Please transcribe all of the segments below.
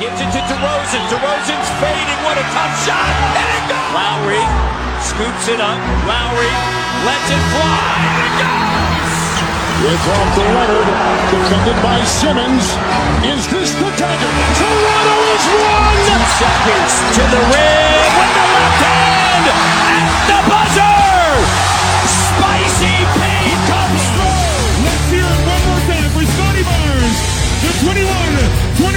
Gives it to DeRozan. DeRozan's fading. What a tough shot. And it goes. Lowry scoops it up. Lowry lets it fly. And it goes. It's off to Leonard, defended by Simmons. Is this the dagger? Toronto is one! Two seconds to the rim with the left hand at the buzzer. Spicy Pete comes through. Let's hear it one more time for Scotty Barnes, the 21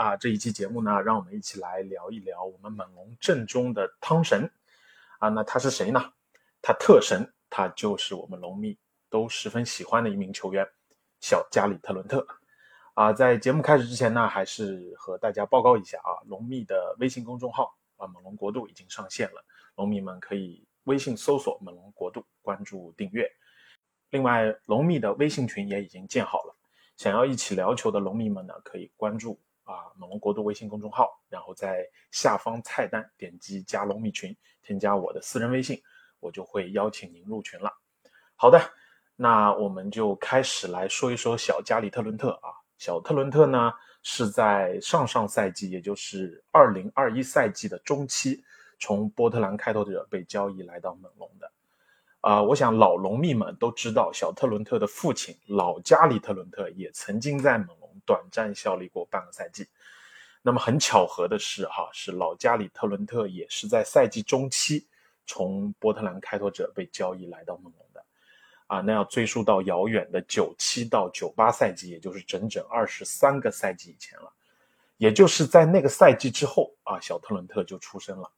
啊！这一期节目呢，让我们一起来聊一聊我们猛龙阵中的汤神啊。那他是谁呢？他特神，他就是我们龙迷都十分喜欢的一名球员，小加里特伦特啊。在节目开始之前呢，还是和大家报告一下啊，龙迷的微信公众号啊，猛龙国度已经上线了，龙迷们可以微信搜索“猛龙国度”，关注订阅。另外，龙迷的微信群也已经建好了。想要一起聊球的龙迷们呢，可以关注啊猛龙国度微信公众号，然后在下方菜单点击加龙迷群，添加我的私人微信，我就会邀请您入群了。好的，那我们就开始来说一说小加里特伦特啊。小特伦特呢是在上上赛季，也就是二零二一赛季的中期，从波特兰开拓者被交易来到猛龙的。啊、我想老龙迷们都知道，小特伦特的父亲老加里特伦特也曾经在猛短暂效力过半个赛季。那么很巧合的是，哈，是老加里特伦特也是在赛季中期从波特兰开拓者被交易来到猛龙的。啊，那要追溯到遥远的九七到九八赛季，也就是整整二十三个赛季以前了。也就是在那个赛季之后啊，小特伦特就出生了。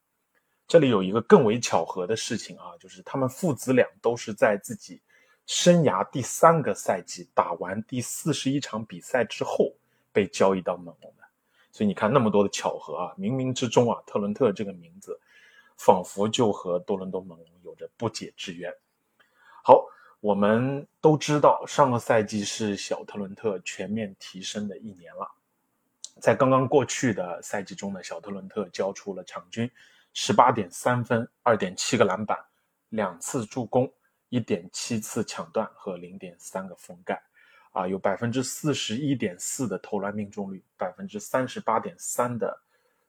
这里有一个更为巧合的事情啊，就是他们父子俩都是在自己生涯第三个赛季打完第四十一场比赛之后被交易到猛龙的。所以你看那么多的巧合啊，冥冥之中啊，特伦特这个名字仿佛就和多伦多猛龙有着不解之缘。好，我们都知道上个赛季是小特伦特全面提升的一年了。在刚刚过去的赛季中呢，小特伦特交出了场均十八点三分、二点七个篮板、两次助攻、一点七次抢断和零点三个封盖，啊，有百分之四十一点四的投篮命中率，百分之三十八点三的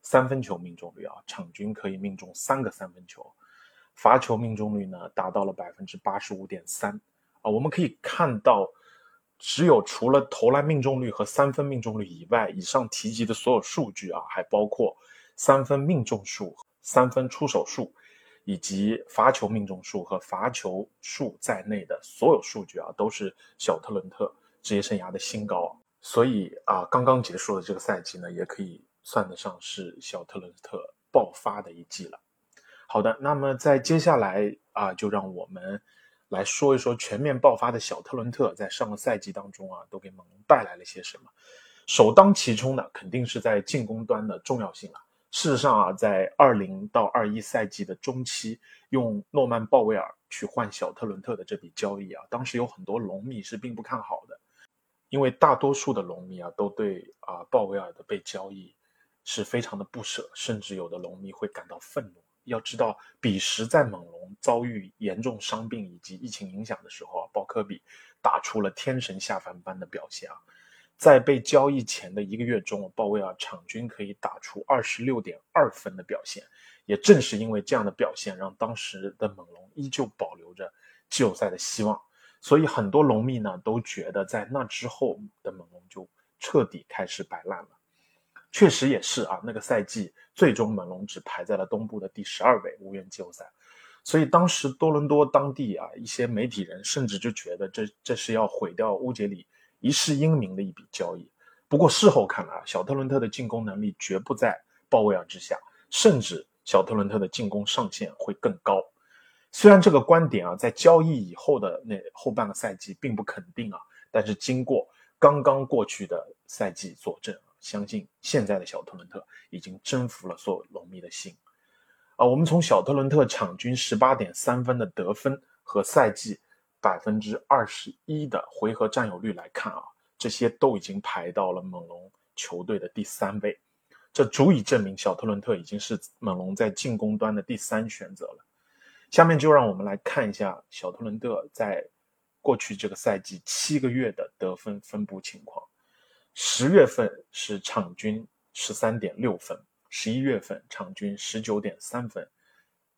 三分球命中率啊，场均可以命中三个三分球，罚球命中率呢达到了百分之八十五点三啊，我们可以看到。只有除了投篮命中率和三分命中率以外，以上提及的所有数据啊，还包括三分命中数、三分出手数，以及罚球命中数和罚球数在内的所有数据啊，都是小特伦特职业生涯的新高。所以啊，刚刚结束的这个赛季呢，也可以算得上是小特伦特爆发的一季了。好的，那么在接下来啊，就让我们。来说一说全面爆发的小特伦特在上个赛季当中啊，都给猛龙带来了些什么？首当其冲的肯定是在进攻端的重要性了。事实上啊，在二零到二一赛季的中期，用诺曼鲍威尔去换小特伦特的这笔交易啊，当时有很多龙迷是并不看好的，因为大多数的龙迷啊都对啊鲍威尔的被交易是非常的不舍，甚至有的龙迷会感到愤怒。要知道，彼时在猛龙遭遇严重伤病以及疫情影响的时候啊，鲍科比打出了天神下凡般的表现啊！在被交易前的一个月中，鲍威尔场均可以打出二十六点二分的表现。也正是因为这样的表现，让当时的猛龙依旧保留着季后赛的希望。所以很多龙迷呢都觉得，在那之后的猛龙就彻底开始摆烂了。确实也是啊，那个赛季最终猛龙只排在了东部的第十二位，无缘季后赛。所以当时多伦多当地啊一些媒体人甚至就觉得这这是要毁掉乌杰里一世英名的一笔交易。不过事后看来啊，小特伦特的进攻能力绝不在鲍威尔之下，甚至小特伦特的进攻上限会更高。虽然这个观点啊在交易以后的那后半个赛季并不肯定啊，但是经过刚刚过去的赛季佐证啊。相信现在的小特伦特已经征服了所有龙迷的心。啊，我们从小特伦特场均十八点三分的得分和赛季百分之二十一的回合占有率来看啊，这些都已经排到了猛龙球队的第三位，这足以证明小特伦特已经是猛龙在进攻端的第三选择了。下面就让我们来看一下小特伦特在过去这个赛季七个月的得分分布情况。十月份是场均十三点六分。十一月份场均十九点三分，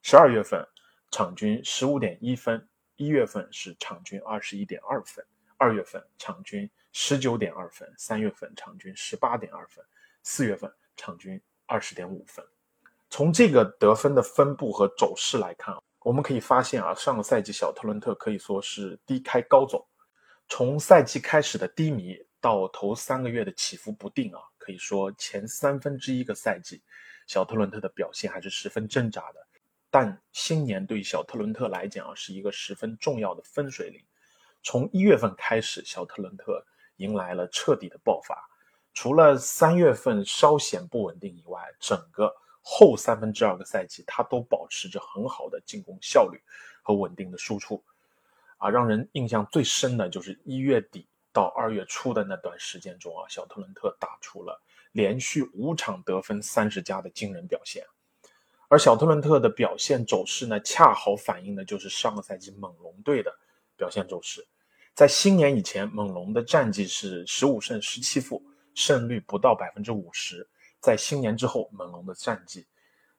十二月份场均十五点一分，一月份是场均二十一点二分，二月份场均十九点二分，三月份场均十八点二分，四月份场均二十点五分。从这个得分的分布和走势来看，我们可以发现啊，上个赛季小特伦特可以说是低开高走，从赛季开始的低迷到头三个月的起伏不定啊。可以说，前三分之一个赛季，小特伦特的表现还是十分挣扎的。但新年对小特伦特来讲，是一个十分重要的分水岭。从一月份开始，小特伦特迎来了彻底的爆发。除了三月份稍显不稳定以外，整个后三分之二个赛季，他都保持着很好的进攻效率和稳定的输出。啊，让人印象最深的就是一月底。到二月初的那段时间中啊，小特伦特打出了连续五场得分三十加的惊人表现，而小特伦特的表现走势呢，恰好反映的就是上个赛季猛龙队的表现走势。在新年以前，猛龙的战绩是十五胜十七负，胜率不到百分之五十；在新年之后，猛龙的战绩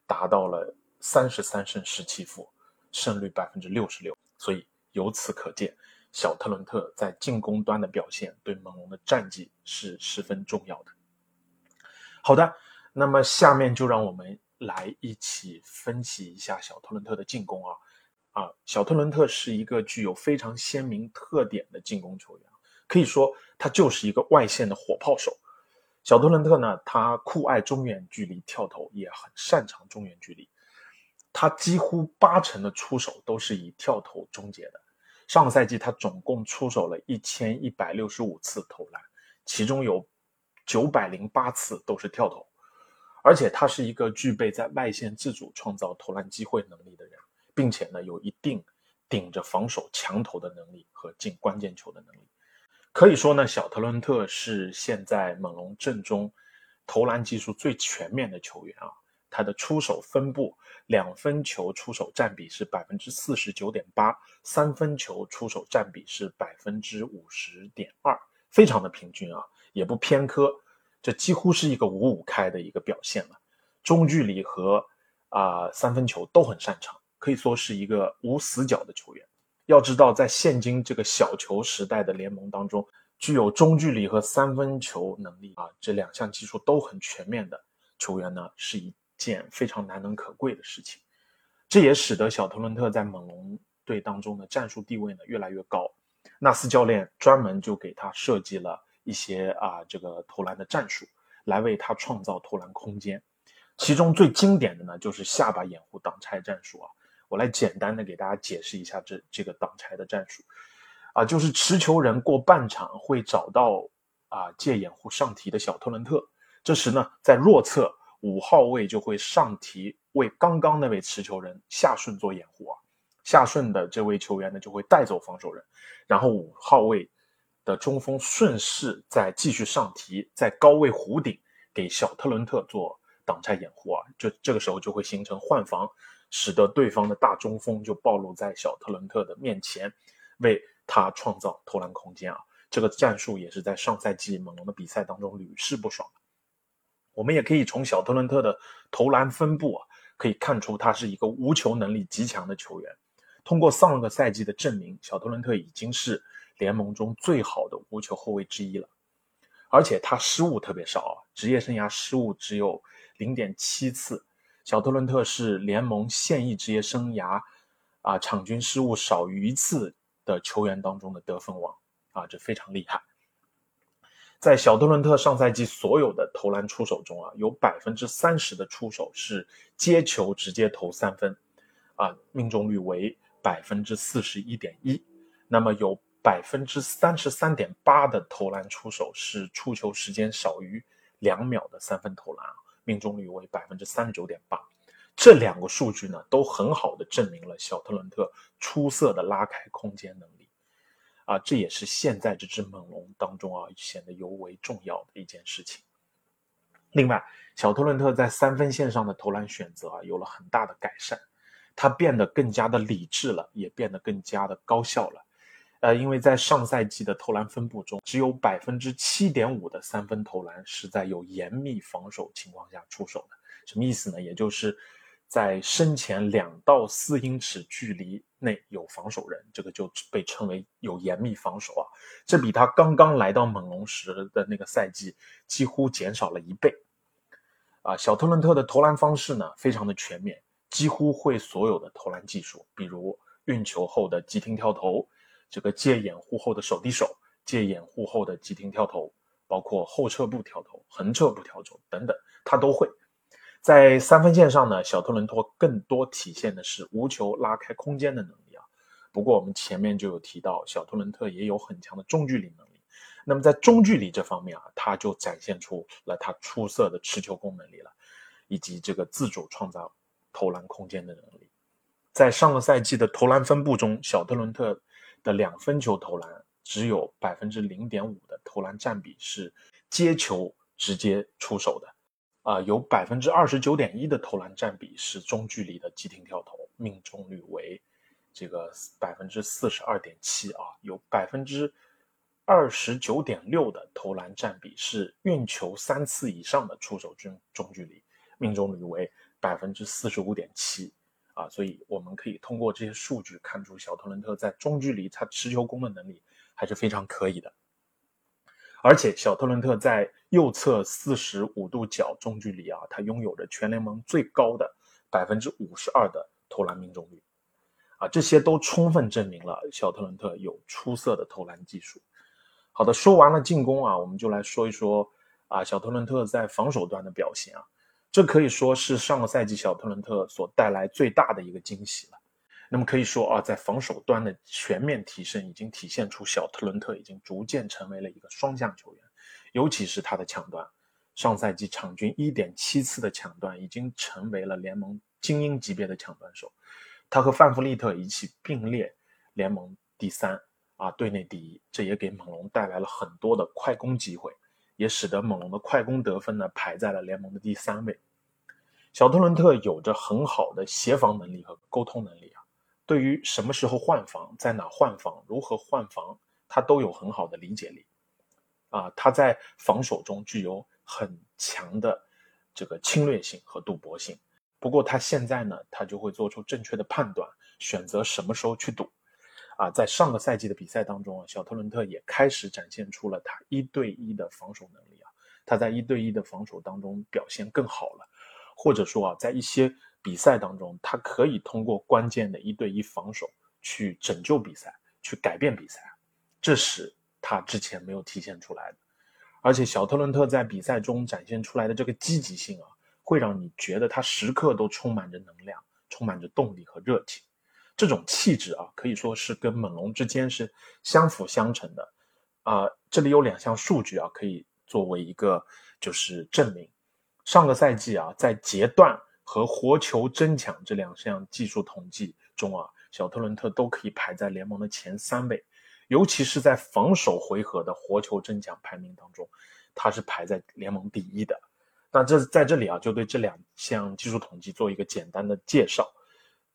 达到了三十三胜十七负，胜率百分之六十六。所以由此可见。小特伦特在进攻端的表现对猛龙的战绩是十分重要的。好的，那么下面就让我们来一起分析一下小特伦特的进攻啊啊！小特伦特是一个具有非常鲜明特点的进攻球员，可以说他就是一个外线的火炮手。小特伦特呢，他酷爱中远距离跳投，也很擅长中远距离，他几乎八成的出手都是以跳投终结的。上个赛季，他总共出手了一千一百六十五次投篮，其中有九百零八次都是跳投，而且他是一个具备在外线自主创造投篮机会能力的人，并且呢，有一定顶着防守强投的能力和进关键球的能力。可以说呢，小特伦特是现在猛龙阵中投篮技术最全面的球员啊。他的出手分布，两分球出手占比是百分之四十九点八，三分球出手占比是百分之五十点二，非常的平均啊，也不偏科，这几乎是一个五五开的一个表现了。中距离和啊三分球都很擅长，可以说是一个无死角的球员。要知道，在现今这个小球时代的联盟当中，具有中距离和三分球能力啊这两项技术都很全面的球员呢，是一。件非常难能可贵的事情，这也使得小特伦特在猛龙队当中的战术地位呢越来越高。纳斯教练专门就给他设计了一些啊这个投篮的战术，来为他创造投篮空间。其中最经典的呢就是下巴掩护挡拆战术啊。我来简单的给大家解释一下这这个挡拆的战术啊，就是持球人过半场会找到啊借掩护上提的小特伦特，这时呢在弱侧。五号位就会上提为刚刚那位持球人下顺做掩护啊，下顺的这位球员呢就会带走防守人，然后五号位的中锋顺势再继续上提，在高位弧顶给小特伦特做挡拆掩护啊，就这个时候就会形成换防，使得对方的大中锋就暴露在小特伦特的面前，为他创造投篮空间啊。这个战术也是在上赛季猛龙的比赛当中屡试不爽。我们也可以从小特伦特的投篮分布啊，可以看出他是一个无球能力极强的球员。通过上个赛季的证明，小特伦特已经是联盟中最好的无球后卫之一了。而且他失误特别少啊，职业生涯失误只有零点七次。小特伦特是联盟现役职业生涯啊场均失误少于一次的球员当中的得分王啊，这非常厉害。在小特伦特上赛季所有的投篮出手中啊，有百分之三十的出手是接球直接投三分，啊，命中率为百分之四十一点一。那么有百分之三十三点八的投篮出手是出球时间少于两秒的三分投篮，命中率为百分之三十九点八。这两个数据呢，都很好的证明了小特伦特出色的拉开空间能力。啊，这也是现在这只猛龙当中啊显得尤为重要的一件事情。另外，小特伦特在三分线上的投篮选择啊有了很大的改善，他变得更加的理智了，也变得更加的高效了。呃，因为在上赛季的投篮分布中，只有百分之七点五的三分投篮是在有严密防守情况下出手的。什么意思呢？也就是在身前两到四英尺距离内有防守人，这个就被称为有严密防守啊。这比他刚刚来到猛龙时的那个赛季几乎减少了一倍。啊，小特伦特的投篮方式呢，非常的全面，几乎会所有的投篮技术，比如运球后的急停跳投。这个借掩护后的手递手，借掩护后的急停跳投，包括后撤步跳投、横撤步跳投等等，他都会。在三分线上呢，小特伦特更多体现的是无球拉开空间的能力啊。不过我们前面就有提到，小特伦特也有很强的中距离能力。那么在中距离这方面啊，他就展现出了他出色的持球攻能力了，以及这个自主创造投篮空间的能力。在上个赛季的投篮分布中，小特伦特。的两分球投篮只有百分之零点五的投篮占比是接球直接出手的，啊，有百分之二十九点一的投篮占比是中距离的急停跳投，命中率为这个百分之四十二点七啊，有百分之二十九点六的投篮占比是运球三次以上的出手中中距离，命中率为百分之四十五点七。啊，所以我们可以通过这些数据看出，小特伦特在中距离他持球攻的能力还是非常可以的。而且，小特伦特在右侧四十五度角中距离啊，他拥有着全联盟最高的百分之五十二的投篮命中率。啊，这些都充分证明了小特伦特有出色的投篮技术。好的，说完了进攻啊，我们就来说一说啊，小特伦特在防守端的表现啊。这可以说是上个赛季小特伦特所带来最大的一个惊喜了。那么可以说啊，在防守端的全面提升，已经体现出小特伦特已经逐渐成为了一个双向球员。尤其是他的抢断，上赛季场均一点七次的抢断，已经成为了联盟精英级别的抢断手。他和范弗利特一起并列联盟第三啊，队内第一。这也给猛龙带来了很多的快攻机会。也使得猛龙的快攻得分呢排在了联盟的第三位。小特伦特有着很好的协防能力和沟通能力啊，对于什么时候换防、在哪换防、如何换防，他都有很好的理解力。啊，他在防守中具有很强的这个侵略性和赌博性。不过他现在呢，他就会做出正确的判断，选择什么时候去赌。啊，在上个赛季的比赛当中啊，小特伦特也开始展现出了他一对一的防守能力啊。他在一对一的防守当中表现更好了，或者说啊，在一些比赛当中，他可以通过关键的一对一防守去拯救比赛，去改变比赛，这是他之前没有体现出来的。而且，小特伦特在比赛中展现出来的这个积极性啊，会让你觉得他时刻都充满着能量，充满着动力和热情。这种气质啊，可以说是跟猛龙之间是相辅相成的，啊，这里有两项数据啊，可以作为一个就是证明。上个赛季啊，在截断和活球争抢这两项技术统计中啊，小特伦特都可以排在联盟的前三位，尤其是在防守回合的活球争抢排名当中，他是排在联盟第一的。那这在这里啊，就对这两项技术统计做一个简单的介绍。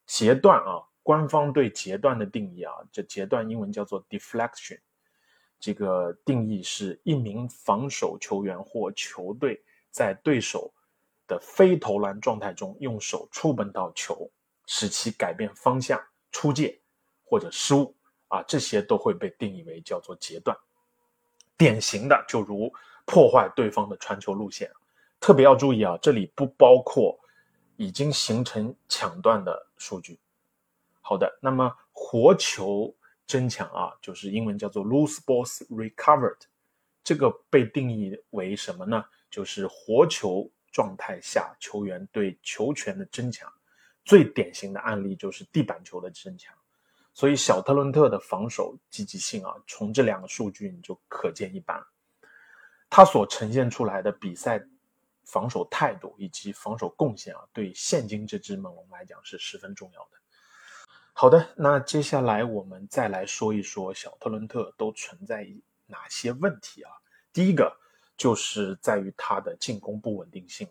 截断啊。官方对截断的定义啊，这截断英文叫做 deflection，这个定义是一名防守球员或球队在对手的非投篮状态中，用手触碰到球，使其改变方向、出界或者失误啊，这些都会被定义为叫做截断。典型的就如破坏对方的传球路线，特别要注意啊，这里不包括已经形成抢断的数据。好的，那么活球争抢啊，就是英文叫做 loose balls recovered，这个被定义为什么呢？就是活球状态下球员对球权的争抢，最典型的案例就是地板球的争抢。所以小特伦特的防守积极性啊，从这两个数据你就可见一斑。他所呈现出来的比赛防守态度以及防守贡献啊，对现今这支猛龙来讲是十分重要的。好的，那接下来我们再来说一说小特伦特都存在哪些问题啊？第一个就是在于他的进攻不稳定性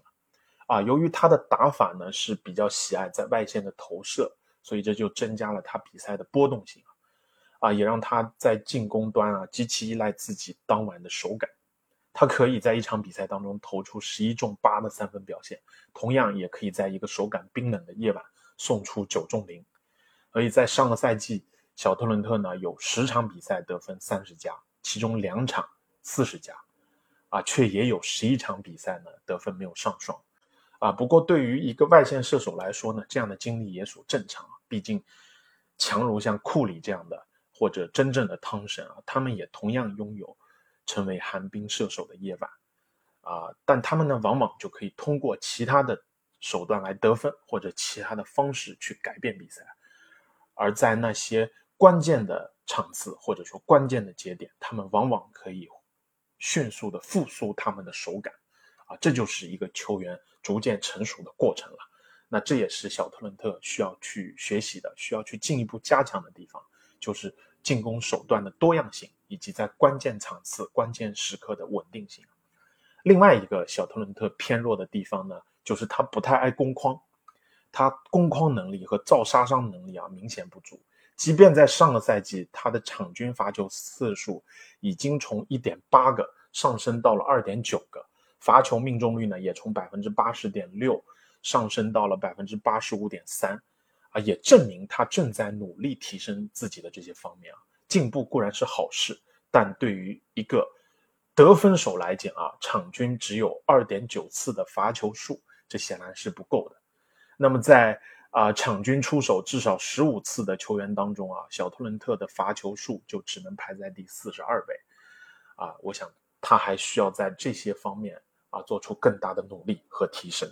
啊，由于他的打法呢是比较喜爱在外线的投射，所以这就增加了他比赛的波动性啊，啊，也让他在进攻端啊极其依赖自己当晚的手感。他可以在一场比赛当中投出十一中八的三分表现，同样也可以在一个手感冰冷的夜晚送出九中零。所以在上个赛季，小特伦特呢有十场比赛得分三十加，其中两场四十加，啊，却也有十一场比赛呢得分没有上双，啊，不过对于一个外线射手来说呢，这样的经历也属正常，毕竟强如像库里这样的或者真正的汤神啊，他们也同样拥有成为寒冰射手的夜晚，啊，但他们呢往往就可以通过其他的手段来得分，或者其他的方式去改变比赛。而在那些关键的场次或者说关键的节点，他们往往可以迅速的复苏他们的手感，啊，这就是一个球员逐渐成熟的过程了。那这也是小特伦特需要去学习的，需要去进一步加强的地方，就是进攻手段的多样性以及在关键场次、关键时刻的稳定性。另外一个小特伦特偏弱的地方呢，就是他不太爱攻框。他攻框能力和造杀伤能力啊明显不足，即便在上个赛季，他的场均罚球次数已经从一点八个上升到了二点九个，罚球命中率呢也从百分之八十点六上升到了百分之八十五点三，啊，也证明他正在努力提升自己的这些方面啊，进步固然是好事，但对于一个得分手来讲啊，场均只有二点九次的罚球数，这显然是不够的。那么在啊场均出手至少十五次的球员当中啊，小特伦特的罚球数就只能排在第四十二位，啊，我想他还需要在这些方面啊做出更大的努力和提升。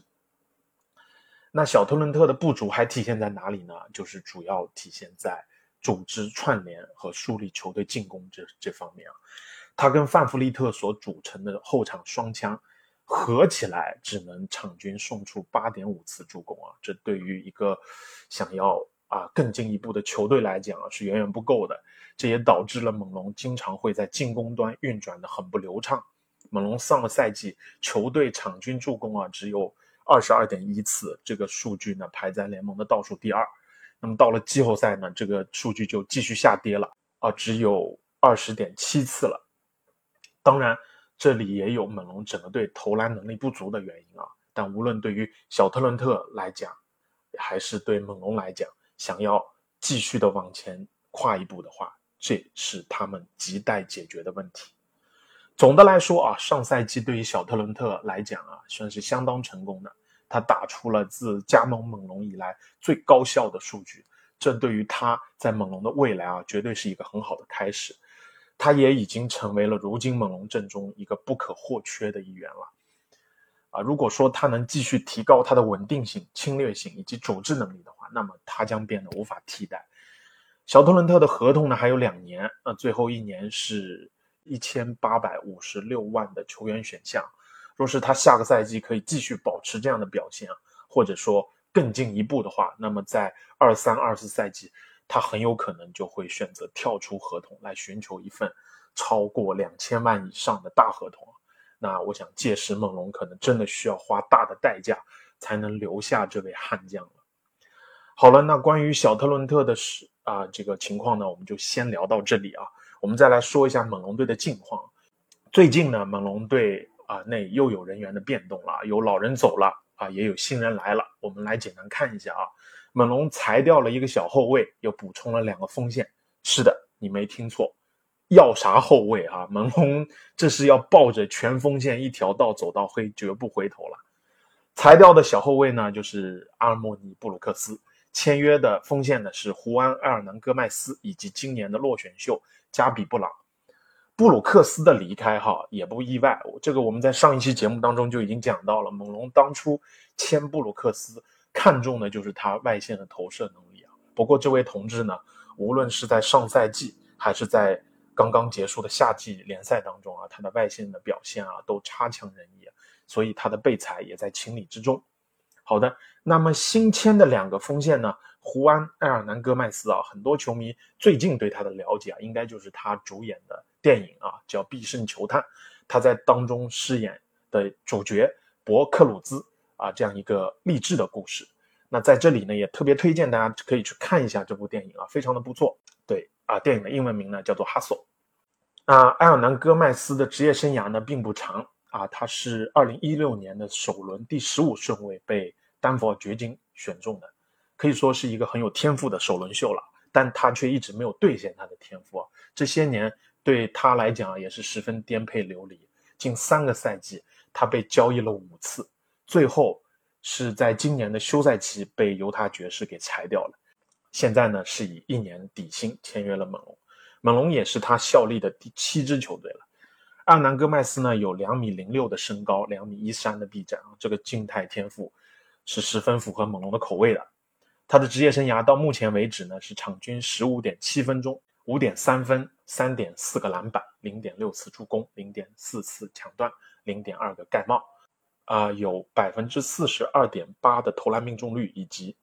那小特伦特的不足还体现在哪里呢？就是主要体现在组织串联和树立球队进攻这这方面啊，他跟范弗利特所组成的后场双枪。合起来只能场均送出八点五次助攻啊！这对于一个想要啊更进一步的球队来讲啊是远远不够的。这也导致了猛龙经常会在进攻端运转的很不流畅。猛龙上个赛季球队场均助攻啊只有二十二点一次，这个数据呢排在联盟的倒数第二。那么到了季后赛呢，这个数据就继续下跌了啊，只有二十点七次了。当然。这里也有猛龙整个队投篮能力不足的原因啊，但无论对于小特伦特来讲，还是对猛龙来讲，想要继续的往前跨一步的话，这是他们亟待解决的问题。总的来说啊，上赛季对于小特伦特来讲啊，算是相当成功的，他打出了自加盟猛龙以来最高效的数据，这对于他在猛龙的未来啊，绝对是一个很好的开始。他也已经成为了如今猛龙阵中一个不可或缺的一员了，啊，如果说他能继续提高他的稳定性、侵略性以及组织能力的话，那么他将变得无法替代。小特伦特的合同呢还有两年，呃，最后一年是一千八百五十六万的球员选项。若是他下个赛季可以继续保持这样的表现，或者说更进一步的话，那么在二三、二四赛季。他很有可能就会选择跳出合同来寻求一份超过两千万以上的大合同。那我想，届时猛龙可能真的需要花大的代价才能留下这位悍将了。好了，那关于小特伦特的事啊这个情况呢，我们就先聊到这里啊。我们再来说一下猛龙队的近况。最近呢，猛龙队啊内又有人员的变动了，有老人走了啊，也有新人来了。我们来简单看一下啊。猛龙裁掉了一个小后卫，又补充了两个锋线。是的，你没听错，要啥后卫啊？猛龙这是要抱着全锋线一条道走到黑，绝不回头了。裁掉的小后卫呢，就是阿尔莫尼·布鲁克斯。签约的锋线呢是胡安·埃尔南戈麦斯以及今年的落选秀加比布朗。布鲁克斯的离开哈也不意外，这个我们在上一期节目当中就已经讲到了。猛龙当初签布鲁克斯。看重的就是他外线的投射能力啊。不过这位同志呢，无论是在上赛季还是在刚刚结束的夏季联赛当中啊，他的外线的表现啊都差强人意，所以他的备采也在情理之中。好的，那么新签的两个锋线呢，胡安、埃尔南戈麦斯啊，很多球迷最近对他的了解啊，应该就是他主演的电影啊，叫《必胜球探》，他在当中饰演的主角博克鲁兹啊，这样一个励志的故事。那在这里呢，也特别推荐大家可以去看一下这部电影啊，非常的不错。对啊，电影的英文名呢叫做《Hustle》。那，埃尔南戈麦斯的职业生涯呢并不长啊，他是二零一六年的首轮第十五顺位被。丹佛掘金选中的，可以说是一个很有天赋的首轮秀了，但他却一直没有兑现他的天赋啊。这些年对他来讲也是十分颠沛流离，近三个赛季他被交易了五次，最后是在今年的休赛期被犹他爵士给裁掉了。现在呢是以一年底薪签约了猛龙，猛龙也是他效力的第七支球队了。阿南戈麦斯呢有两米零六的身高，两米一三的臂展啊，这个静态天赋。是十分符合猛龙的口味的。他的职业生涯到目前为止呢，是场均十五点七分钟，五点三分，三点四个篮板，零点六次助攻，零点四次抢断，零点二个盖帽，啊，有百分之四十二点八的投篮命中率，以及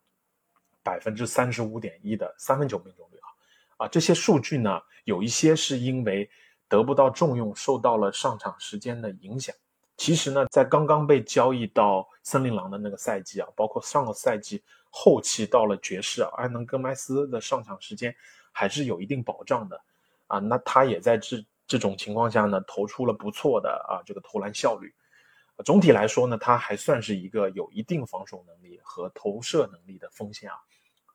百分之三十五点一的三分球命中率啊，啊，这些数据呢，有一些是因为得不到重用，受到了上场时间的影响。其实呢，在刚刚被交易到森林狼的那个赛季啊，包括上个赛季后期到了爵士啊，埃能戈麦斯的上场时间还是有一定保障的啊。那他也在这这种情况下呢，投出了不错的啊这个投篮效率。总体来说呢，他还算是一个有一定防守能力和投射能力的锋线啊。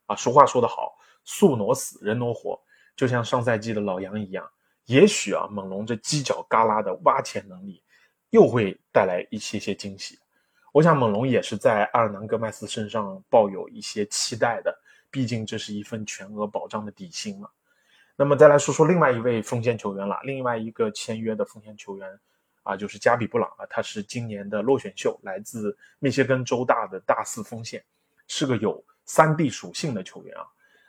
啊，俗话说得好，树挪死，人挪活，就像上赛季的老杨一样。也许啊，猛龙这犄角旮旯的挖潜能力。又会带来一些些惊喜，我想猛龙也是在阿尔南戈麦斯身上抱有一些期待的，毕竟这是一份全额保障的底薪嘛。那么再来说说另外一位锋线球员了，另外一个签约的锋线球员啊，就是加比布朗啊，他是今年的落选秀，来自密歇根州大的大四锋线，是个有三 D 属性的球员啊，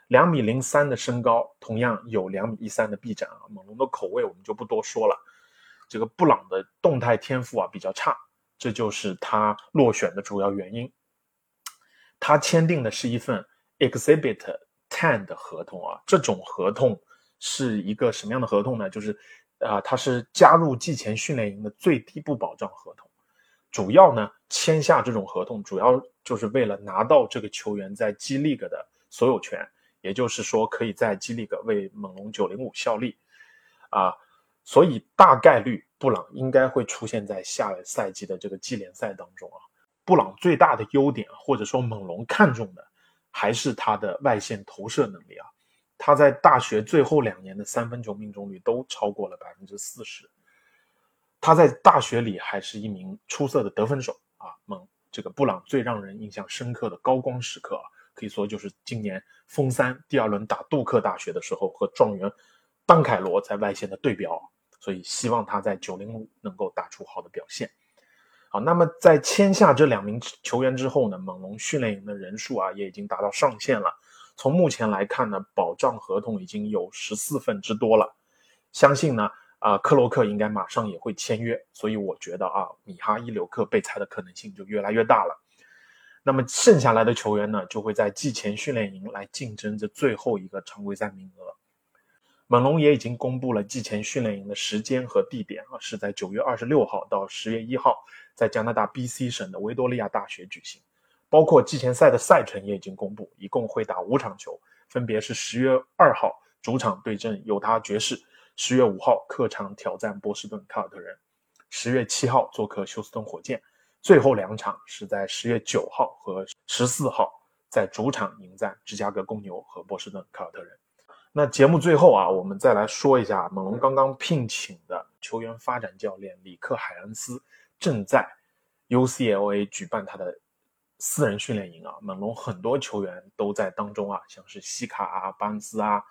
两米零三的身高，同样有两米一三的臂展啊，猛龙的口味我们就不多说了。这个布朗的动态天赋啊比较差，这就是他落选的主要原因。他签订的是一份 Exhibit Ten 的合同啊，这种合同是一个什么样的合同呢？就是啊，他是加入季前训练营的最低不保障合同。主要呢，签下这种合同，主要就是为了拿到这个球员在 G League 的所有权，也就是说，可以在 G League 为猛龙905效力啊。所以大概率布朗应该会出现在下赛季的这个季联赛当中啊。布朗最大的优点，或者说猛龙看中的，还是他的外线投射能力啊。他在大学最后两年的三分球命中率都超过了百分之四十。他在大学里还是一名出色的得分手啊。猛这个布朗最让人印象深刻的高光时刻啊，可以说就是今年封三第二轮打杜克大学的时候和状元班凯罗在外线的对标。所以希望他在九零五能够打出好的表现。好，那么在签下这两名球员之后呢，猛龙训练营的人数啊也已经达到上限了。从目前来看呢，保障合同已经有十四份之多了。相信呢，啊克洛克应该马上也会签约。所以我觉得啊，米哈伊柳克被裁的可能性就越来越大了。那么剩下来的球员呢，就会在季前训练营来竞争这最后一个常规赛名额。猛龙也已经公布了季前训练营的时间和地点啊，是在九月二十六号到十月一号，在加拿大 BC 省的维多利亚大学举行。包括季前赛的赛程也已经公布，一共会打五场球，分别是十月二号主场对阵犹他爵士，十月五号客场挑战波士顿凯尔特人，十月七号做客休斯顿火箭，最后两场是在十月九号和十四号在主场迎战芝加哥公牛和波士顿凯尔特人。那节目最后啊，我们再来说一下猛龙刚刚聘请的球员发展教练里克海恩斯正在 UCLA 举办他的私人训练营啊。猛龙很多球员都在当中啊，像是西卡啊、巴恩斯啊、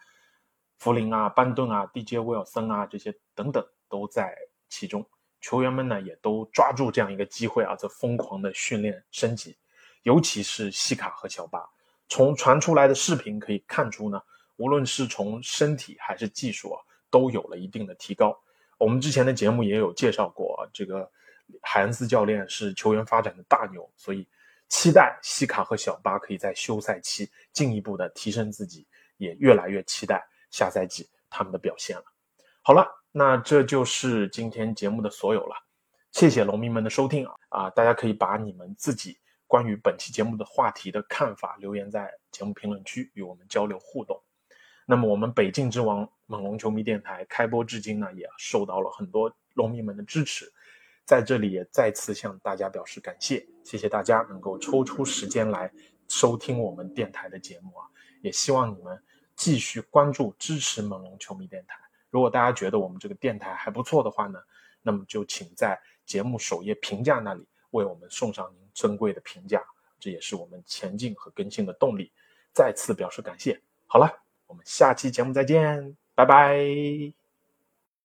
弗林啊、班顿啊、DJ 威尔森啊这些等等都在其中。球员们呢也都抓住这样一个机会啊，在疯狂的训练升级，尤其是西卡和乔巴。从传出来的视频可以看出呢。无论是从身体还是技术啊，都有了一定的提高。我们之前的节目也有介绍过，这个海恩斯教练是球员发展的大牛，所以期待西卡和小巴可以在休赛期进一步的提升自己，也越来越期待下赛季他们的表现了。好了，那这就是今天节目的所有了，谢谢农民们的收听啊啊！大家可以把你们自己关于本期节目的话题的看法留言在节目评论区，与我们交流互动。那么我们北境之王猛龙球迷电台开播至今呢，也受到了很多龙迷们的支持，在这里也再次向大家表示感谢，谢谢大家能够抽出时间来收听我们电台的节目啊，也希望你们继续关注支持猛龙球迷电台。如果大家觉得我们这个电台还不错的话呢，那么就请在节目首页评价那里为我们送上您珍贵的评价，这也是我们前进和更新的动力。再次表示感谢。好了。我们下期节目再见，拜拜。